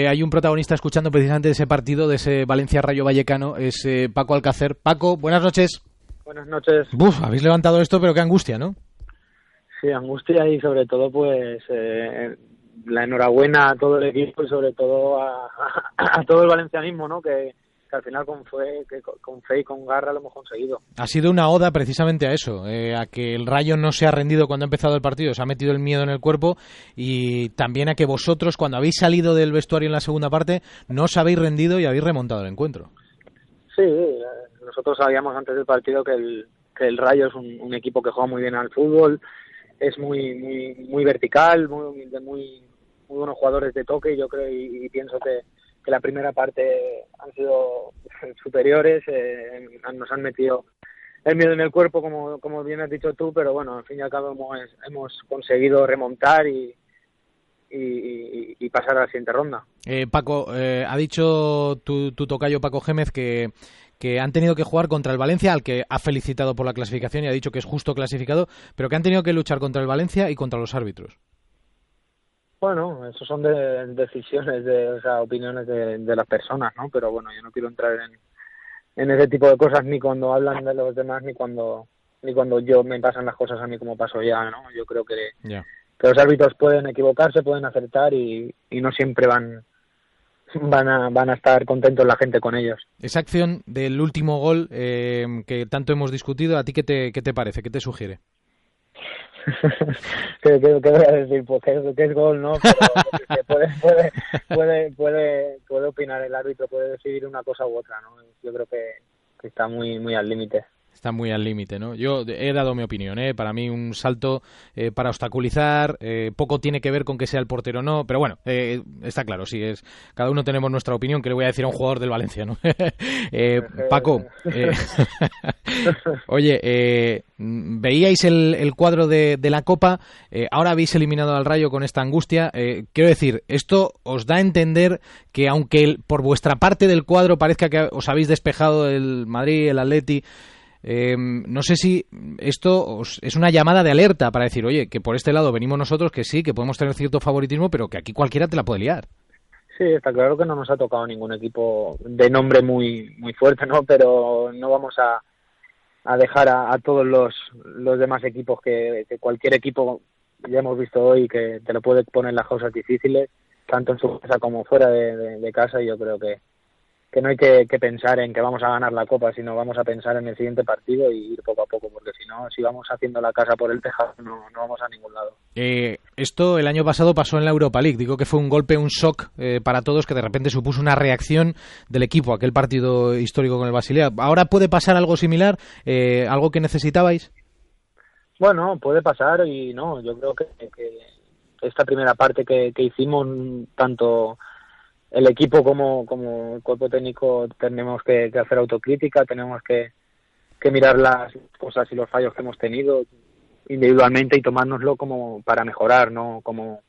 Eh, hay un protagonista escuchando precisamente ese partido, de ese Valencia-Rayo Vallecano, es eh, Paco Alcácer. Paco, buenas noches. Buenas noches. Buf, habéis levantado esto, pero qué angustia, ¿no? Sí, angustia y sobre todo, pues, eh, la enhorabuena a todo el equipo y sobre todo a, a todo el valencianismo, ¿no? Que, que al final con fe, que con fe y con garra lo hemos conseguido. Ha sido una oda precisamente a eso, eh, a que el Rayo no se ha rendido cuando ha empezado el partido, se ha metido el miedo en el cuerpo y también a que vosotros cuando habéis salido del vestuario en la segunda parte no os habéis rendido y habéis remontado el encuentro. Sí, eh, nosotros sabíamos antes del partido que el, que el Rayo es un, equipo que juega muy bien al fútbol, es muy muy muy vertical, muy, muy, muy buenos jugadores de toque, yo creo y pienso que que la primera parte han sido superiores, eh, nos han metido el miedo en el cuerpo, como, como bien has dicho tú, pero bueno, al fin y al cabo hemos, hemos conseguido remontar y, y, pasar a la siguiente ronda. Eh, Paco, eh, ha dicho tu, tu, tocayo Paco Gémez que, que han tenido que jugar contra el Valencia, al que ha felicitado por la clasificación y ha dicho que es justo clasificado, pero que han tenido que luchar contra el Valencia y contra los árbitros. Bueno, eso son de, decisiones, de, o sea, opiniones de, de, las personas, ¿no? Pero bueno, yo no quiero entrar en, en ese tipo de cosas ni cuando hablan de los demás ni cuando ni cuando yo me pasan las cosas a mí como paso ya, ¿no? Yo creo que, que los árbitros pueden equivocarse, pueden acertar y, y no siempre van van a, van a estar contentos la gente con ellos. Esa acción del último gol eh, que tanto hemos discutido, ¿a ti qué te, qué te parece? ¿Qué te sugiere? ¿Qué, voy a decir? Pues que, es gol, ¿no? Pero puede, puede, puede, puede, puede opinar el árbitro, puede decidir una cosa u otra, ¿no? Yo creo que, que está muy, muy al límite está muy al límite, ¿no? Yo he dado mi opinión, ¿eh? Para mí un salto eh, para obstaculizar, eh, poco tiene que ver con que sea el portero o no, pero bueno, eh, está claro, sí, es cada uno tenemos nuestra opinión, que le voy a decir a un jugador del Valencia, ¿no? Paco, oye, veíais el, el cuadro de, de, la Copa, ahora habéis eliminado al Rayo con esta angustia, quiero decir, esto os da a entender que aunque por vuestra parte del cuadro parezca que os habéis despejado el Madrid, el Atleti, eh, no sé si esto es una llamada de alerta para decir, oye, que por este lado venimos nosotros, que sí, que podemos tener cierto favoritismo, pero que aquí cualquiera te la puede liar. Sí, está claro que no nos ha tocado ningún equipo de nombre muy muy fuerte, ¿no? Pero no vamos a, a dejar a, todos los, los demás equipos que, cualquier equipo ya hemos visto hoy que te lo puede poner las cosas difíciles, tanto en su casa como fuera de casa, y yo creo que, que no hay que, pensar en que vamos a ganar la copa, sino vamos a pensar en el siguiente partido y ir poco a poco, porque si no, si vamos haciendo la casa por el tejado, no, no vamos a ningún lado. Eh, esto el año pasado pasó en la Europa League. Digo que fue un golpe, un shock eh, para todos, que de repente supuso una reacción del equipo, aquel partido histórico con el Basilea. ¿Ahora puede pasar algo similar? Eh, ¿Algo que necesitabais? Bueno, puede pasar y no, yo creo que, esta primera parte que, que hicimos, tanto el equipo como, como el cuerpo técnico tenemos que, hacer autocrítica, tenemos que, que, mirar las cosas y los fallos que hemos tenido individualmente y tomárnoslo como para mejorar, no como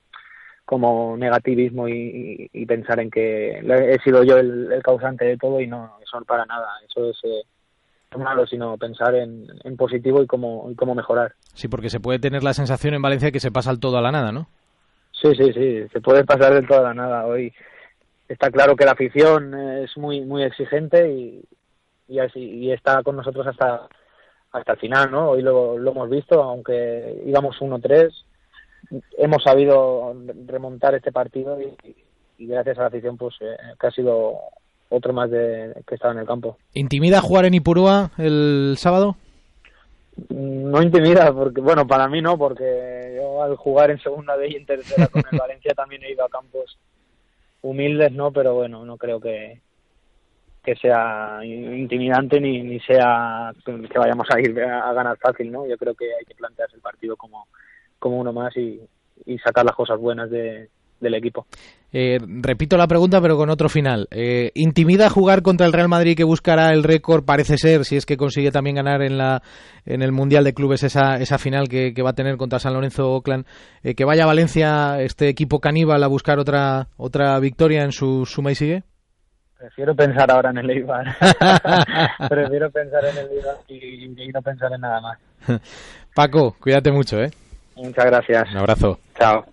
como negativismo y, pensar en que he sido yo el, causante de todo y no, eso para nada, eso es eh, malo, sino pensar en, en positivo y cómo, y cómo mejorar. Sí, porque se puede tener la sensación en Valencia que se pasa el todo a la nada, ¿no? Sí, sí, sí, se puede pasar del todo a la nada. Hoy está claro que la afición es muy muy exigente y, y, así, y está con nosotros hasta hasta el final, ¿no? Hoy lo, lo hemos visto, aunque íbamos 1-3, hemos sabido remontar este partido y, gracias a la afición, pues eh, que ha sido otro más de que estaba en el campo. ¿Intimida jugar en Ipurúa el sábado? No intimida, porque bueno, para mí no, porque yo al jugar en segunda vez y en tercera con el Valencia también he ido a campos humildes no, pero bueno, no creo que, que sea intimidante ni, ni sea que vayamos a ir a, ganar fácil, ¿no? Yo creo que hay que plantearse el partido como, como uno más y, y sacar las cosas buenas de, del equipo. Eh, repito la pregunta, pero con otro final. Eh, ¿Intimida jugar contra el Real Madrid que buscará el récord, parece ser, si es que consigue también ganar en, la, en el Mundial de Clubes esa, esa final que, va a tener contra San Lorenzo Oakland? Eh, ¿Que vaya a Valencia este equipo caníbal a buscar otra, otra victoria en su suma y sigue? Prefiero pensar ahora en el Eibar. Prefiero pensar en el Eibar y, y no pensar en nada más. Paco, cuídate mucho, ¿eh? Muchas gracias. Un abrazo. Chao.